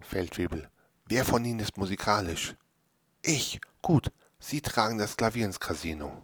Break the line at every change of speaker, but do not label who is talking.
Feldwebel. Wer von Ihnen ist musikalisch? Ich. Gut. Sie tragen das Klavier ins Casino.